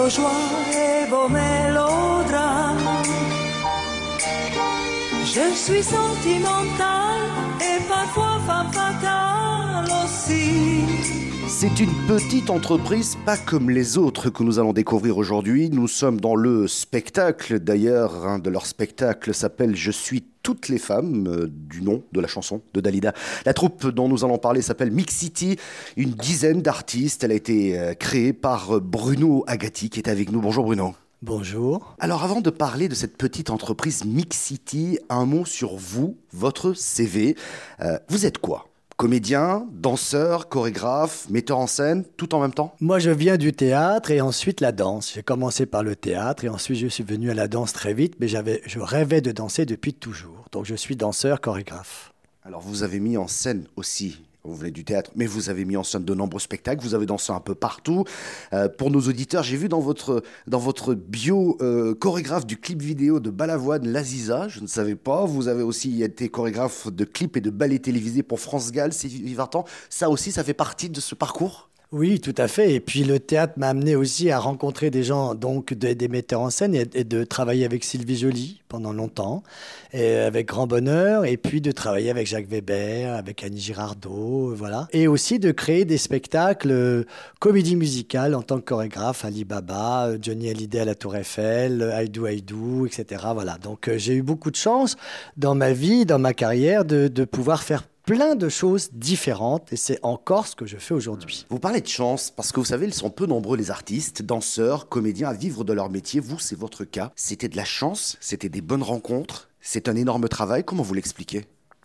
vos joies et vos mélodrames. Je suis sentimentale et parfois femme fatale aussi. C'est une petite entreprise pas comme les autres que nous allons découvrir aujourd'hui. Nous sommes dans le spectacle. D'ailleurs, un de leurs spectacles s'appelle Je suis toutes les femmes, euh, du nom de la chanson de Dalida. La troupe dont nous allons parler s'appelle Mix City, une dizaine d'artistes. Elle a été euh, créée par euh, Bruno Agati qui est avec nous. Bonjour Bruno. Bonjour. Alors avant de parler de cette petite entreprise Mix City, un mot sur vous, votre CV. Euh, vous êtes quoi? Comédien, danseur, chorégraphe, metteur en scène, tout en même temps? Moi, je viens du théâtre et ensuite la danse. J'ai commencé par le théâtre et ensuite je suis venu à la danse très vite, mais j'avais, je rêvais de danser depuis toujours. Donc je suis danseur, chorégraphe. Alors vous avez mis en scène aussi vous venez du théâtre, mais vous avez mis en scène de nombreux spectacles, vous avez dansé un peu partout. Euh, pour nos auditeurs, j'ai vu dans votre, dans votre bio euh, chorégraphe du clip vidéo de Balavoine, Laziza, je ne savais pas. Vous avez aussi été chorégraphe de clips et de ballets télévisés pour France Gall, c'est Vivartan. Ça aussi, ça fait partie de ce parcours? Oui, tout à fait. Et puis le théâtre m'a amené aussi à rencontrer des gens, donc des metteurs en scène, et, de travailler avec Sylvie Joly pendant longtemps, et avec grand bonheur, et puis de travailler avec Jacques Weber, avec Annie Girardot, voilà. Et aussi de créer des spectacles euh, comédie musicale en tant que chorégraphe, Ali Baba, euh, Johnny Hallyday à la Tour Eiffel, Aïdou Aïdou, etc. Voilà. Donc euh, j'ai eu beaucoup de chance dans ma vie, dans ma carrière, de pouvoir faire plein de choses différentes et c'est encore ce que je fais aujourd'hui. Vous parlez de chance parce que vous savez, ils sont peu nombreux les artistes, danseurs, comédiens à vivre de leur métier. Vous, c'est votre cas. C'était de la chance, c'était des bonnes rencontres, c'est un énorme travail. Comment vous l'expliquez?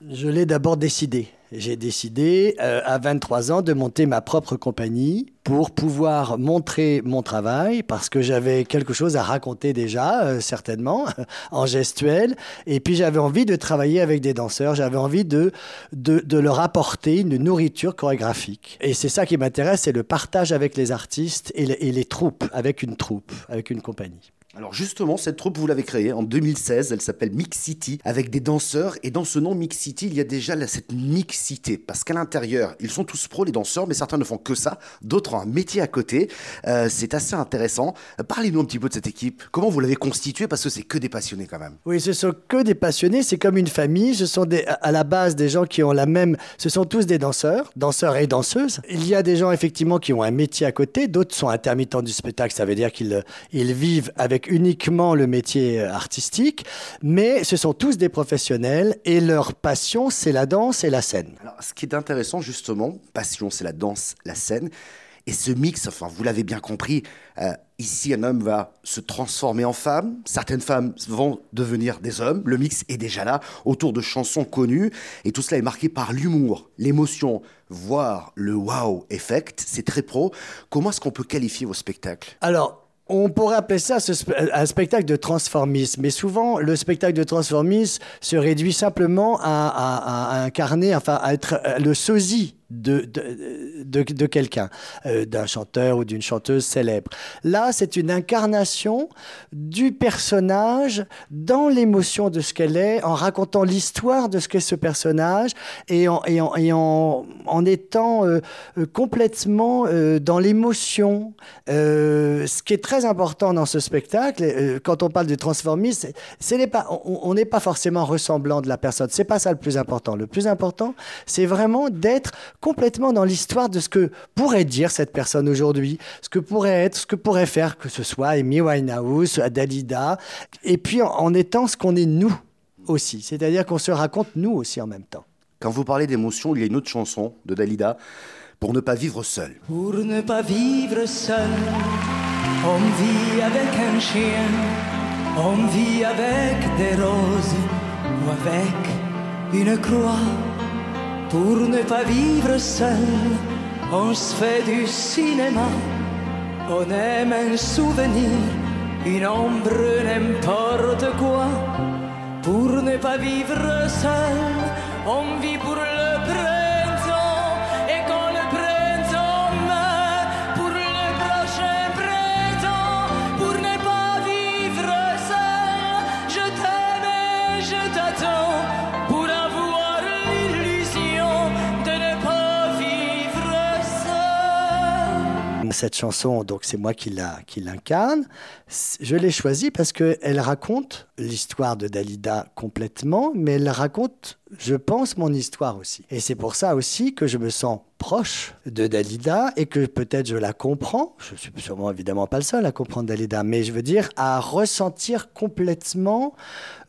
Je l'ai d'abord décidé. J'ai décidé euh, à 23 ans de monter ma propre compagnie pour pouvoir montrer mon travail parce que j'avais quelque chose à raconter déjà, euh, certainement, en gestuel. Et puis j'avais envie de travailler avec des danseurs, j'avais envie de, de, leur apporter une nourriture chorégraphique. Et c'est ça qui m'intéresse, c'est le partage avec les artistes et et les troupes, avec une troupe, avec une compagnie. Alors justement, cette troupe, vous l'avez créée en 2016, elle s'appelle Mix City, avec des danseurs, et dans ce nom Mix City, il y a déjà cette mixité, parce qu'à l'intérieur, ils sont tous pros, les danseurs, mais certains ne font que ça, d'autres ont un métier à côté, euh, c'est assez intéressant. Parlez-nous un petit peu de cette équipe, comment vous l'avez constituée, parce que c'est que des passionnés quand même. Oui, ce sont que des passionnés, c'est comme une famille, ce sont à la base des gens qui ont la même, ce sont tous des danseurs, danseurs et danseuses. Il y a des gens effectivement qui ont un métier à côté, d'autres sont intermittents du spectacle, ça veut dire qu'ils ils vivent avec uniquement le métier artistique, mais ce sont tous des professionnels et leur passion, c'est la danse et la scène. Alors, ce qui est intéressant, justement, passion, c'est la danse, la scène. Et ce mix, enfin, vous l'avez bien compris, euh, ici, un homme va se transformer en femme, certaines femmes vont devenir des hommes, le mix est déjà là, autour de chansons connues, et tout cela est marqué par l'humour, l'émotion, voire le wow effect, c'est très pro. Comment est-ce qu'on peut qualifier vos spectacles? Alors, on pourrait appeler ça un spectacle de transformisme, mais souvent le spectacle de transformisme se réduit simplement à, à incarner, enfin à être le sosie de, de, de, quelqu'un, euh, d'un chanteur ou d'une chanteuse célèbre. Là, c'est une incarnation du personnage dans l'émotion de ce qu'elle est, en racontant l'histoire de ce qu'est ce personnage et en, et en, et en, en étant euh, euh, complètement dans l'émotion. ce qui est très important dans ce spectacle, quand on parle de transformisme, on n'est pas forcément ressemblant de la personne. C'est pas ça le plus important. Le plus important, c'est vraiment d'être complètement dans l'histoire de ce que pourrait dire cette personne aujourd'hui, ce que pourrait être, ce que pourrait faire, que ce soit Amy Winehouse, Dalida, et puis en, étant ce qu'on est nous aussi. C'est-à-dire qu'on se raconte nous aussi en même temps. Quand vous parlez d'émotion, il y a une autre chanson de Dalida, Pour ne pas vivre seul. Pour ne pas vivre seul, on vit avec un chien, on vit avec des roses ou avec une croix pour ne pas vivre seul, on se fait du cinéma. On aime un souvenir, une ombre, n'importe quoi. Pour ne pas vivre seul, on vit pour cette chanson, donc c'est moi qui l'incarne. Je l'ai choisie parce qu'elle raconte l'histoire de Dalida complètement, mais elle raconte, je pense, mon histoire aussi. Et c'est pour ça aussi que je me sens proche de Dalida et que peut-être je la comprends. Je suis sûrement évidemment pas le seul à comprendre Dalida, mais je veux dire à ressentir complètement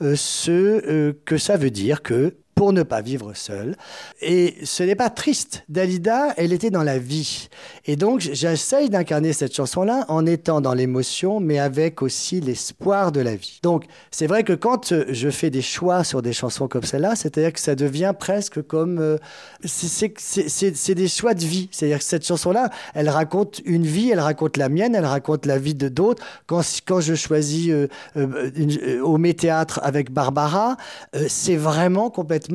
euh, ce euh, que ça veut dire que pour ne pas vivre seul. Et ce n'est pas triste. Dalida, elle était dans la vie. Et donc, j'essaye d'incarner cette chanson-là en étant dans l'émotion, mais avec aussi l'espoir de la vie. Donc, c'est vrai que quand je fais des choix sur des chansons comme celle-là, c'est-à-dire que ça devient presque comme... Euh, c'est des choix de vie. C'est-à-dire que cette chanson-là, elle raconte une vie, elle raconte la mienne, elle raconte la vie de d'autres. Quand, quand je choisis euh, euh, au Méthéâtre avec Barbara, c'est vraiment complètement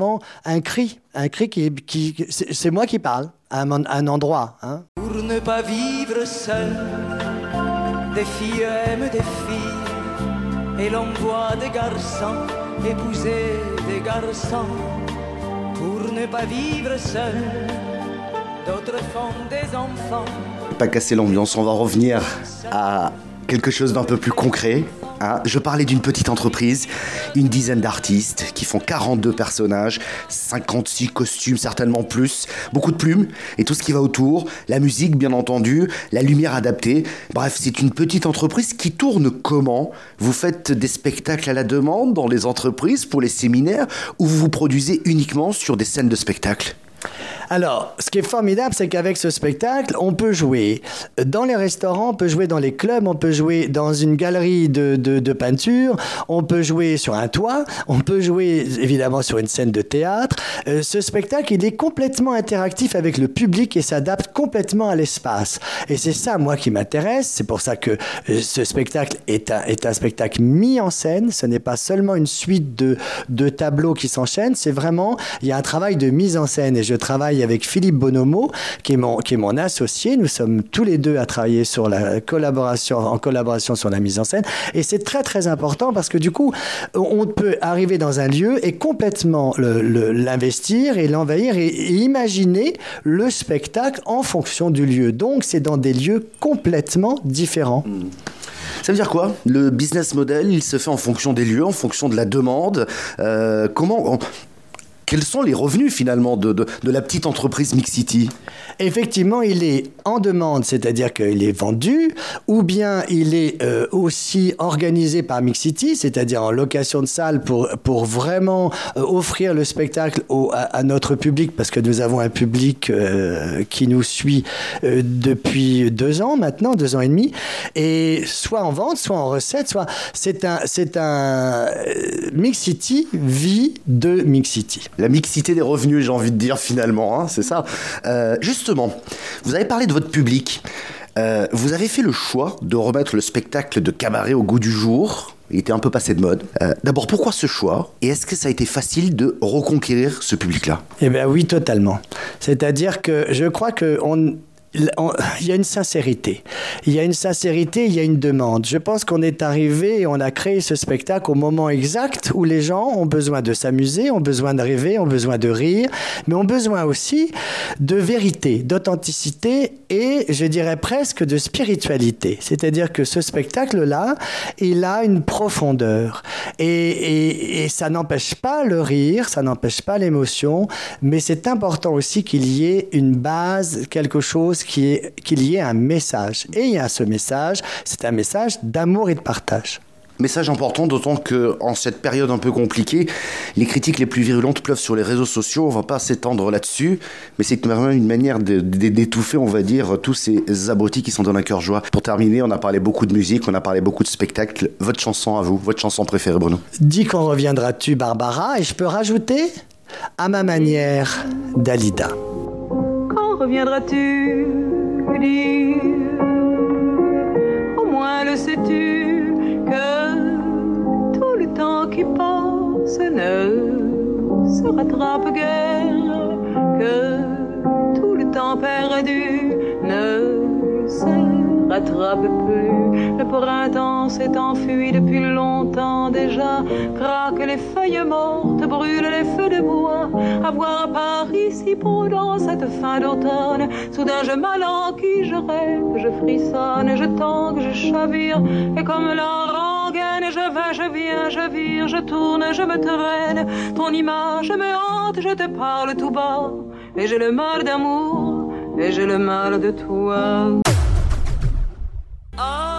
un cri, un cri qui, qui c'est moi qui parle à un, endroit. Hein. Pour ne pas vivre seul, des filles aiment des filles, et l'on voit des garçons épouser des garçons. Pour ne pas vivre seul, d'autres font des enfants. Pas casser l'ambiance, on va revenir à quelque chose d'un peu plus concret. Hein. Je parlais d'une petite entreprise, une dizaine d'artistes qui font 42 personnages, 56 costumes, certainement plus, beaucoup de plumes et tout ce qui va autour, la musique bien entendu, la lumière adaptée. Bref, c'est une petite entreprise qui tourne comment? Vous faites des spectacles à la demande dans les entreprises pour les séminaires ou vous vous produisez uniquement sur des scènes de spectacle? Alors, ce qui est formidable, c'est qu'avec ce spectacle, on peut jouer dans les restaurants, on peut jouer dans les clubs, on peut jouer dans une galerie de, de, peinture, on peut jouer sur un toit, on peut jouer évidemment sur une scène de théâtre. Euh, ce spectacle, il est complètement interactif avec le public et s'adapte complètement à l'espace. Et c'est ça, moi, qui m'intéresse. C'est pour ça que euh, ce spectacle est un, est un spectacle mis en scène. Ce n'est pas seulement une suite de, de tableaux qui s'enchaînent, c'est vraiment, il y a un travail de mise en scène et je travaille avec Philippe Bonomo, qui est, mon, qui est mon associé. Nous sommes tous les deux à travailler sur la collaboration, en collaboration sur la mise en scène. Et c'est très, très important parce que du coup, on peut arriver dans un lieu et complètement l'investir et l'envahir et, imaginer le spectacle en fonction du lieu. Donc, c'est dans des lieux complètement différents. Hmm. Ça veut dire quoi? Le business model, il se fait en fonction des lieux, en fonction de la demande. Euh, comment quels sont les revenus finalement de, de, la petite entreprise Mixity? Effectivement, il est en demande, c'est-à-dire qu'il est vendu, ou bien il est euh, aussi organisé par Mixity, c'est-à-dire en location de salle pour, pour vraiment euh, offrir le spectacle à, notre public, parce que nous avons un public euh, qui nous suit depuis deux ans maintenant, deux ans et demi, et soit en vente, soit en recette, soit c'est un, c'est un Mixity vit de Mixity la mixité des revenus, j'ai envie de dire finalement, hein, c'est ça. Justement, vous avez parlé de votre public. Euh, vous avez fait le choix de remettre le spectacle de cabaret au goût du jour. Il était un peu passé de mode. Euh, d'abord, pourquoi ce choix? Et est-ce que ça a été facile de reconquérir ce public-là? Eh bien oui, totalement. C'est-à-dire que je crois que on, il y a une sincérité. Il y a une sincérité, il y a une demande. Je pense qu'on est arrivé et on a créé ce spectacle au moment exact où les gens ont besoin de s'amuser, ont besoin de rêver, ont besoin de rire, mais ont besoin aussi de vérité, d'authenticité et je dirais presque de spiritualité. C'est-à-dire que ce spectacle-là, il a une profondeur. Et, et ça n'empêche pas le rire, ça n'empêche pas l'émotion, mais c'est important aussi qu'il y ait une base, quelque chose qu'il y ait un message. Et il y a ce message, c'est un message d'amour et de partage. Message important, d'autant que en cette période un peu compliquée, les critiques les plus virulentes pleuvent sur les réseaux sociaux. On va pas s'étendre là-dessus, mais c'est vraiment une manière d'étouffer, on va dire, tous ces abrutis qui sont dans un cœur joie. Pour terminer, on a parlé beaucoup de musique, on a parlé beaucoup de spectacles. Votre chanson à vous, votre chanson préférée, Bruno Dis quand reviendras-tu, Barbara Et je peux rajouter, à ma manière, Dalida reviendras-tu dire Au moins le sais-tu que tout le temps qui passe ne se rattrape guère, que tout le temps perdu ne sert rattrape plus. Le printemps s'est enfui depuis longtemps déjà. Craquent les feuilles mortes, brûlent les. À voir Paris si beau cette fin d'automne. Soudain je m'alanquille, je rêve, je frissonne, je tangue, je chavire. Et comme la rengaine, je vais, je viens, je vire, je tourne, je me traîne. Ton image me hante, je te parle tout bas. Et j'ai le mal d'amour, et j'ai le mal de toi. Ah.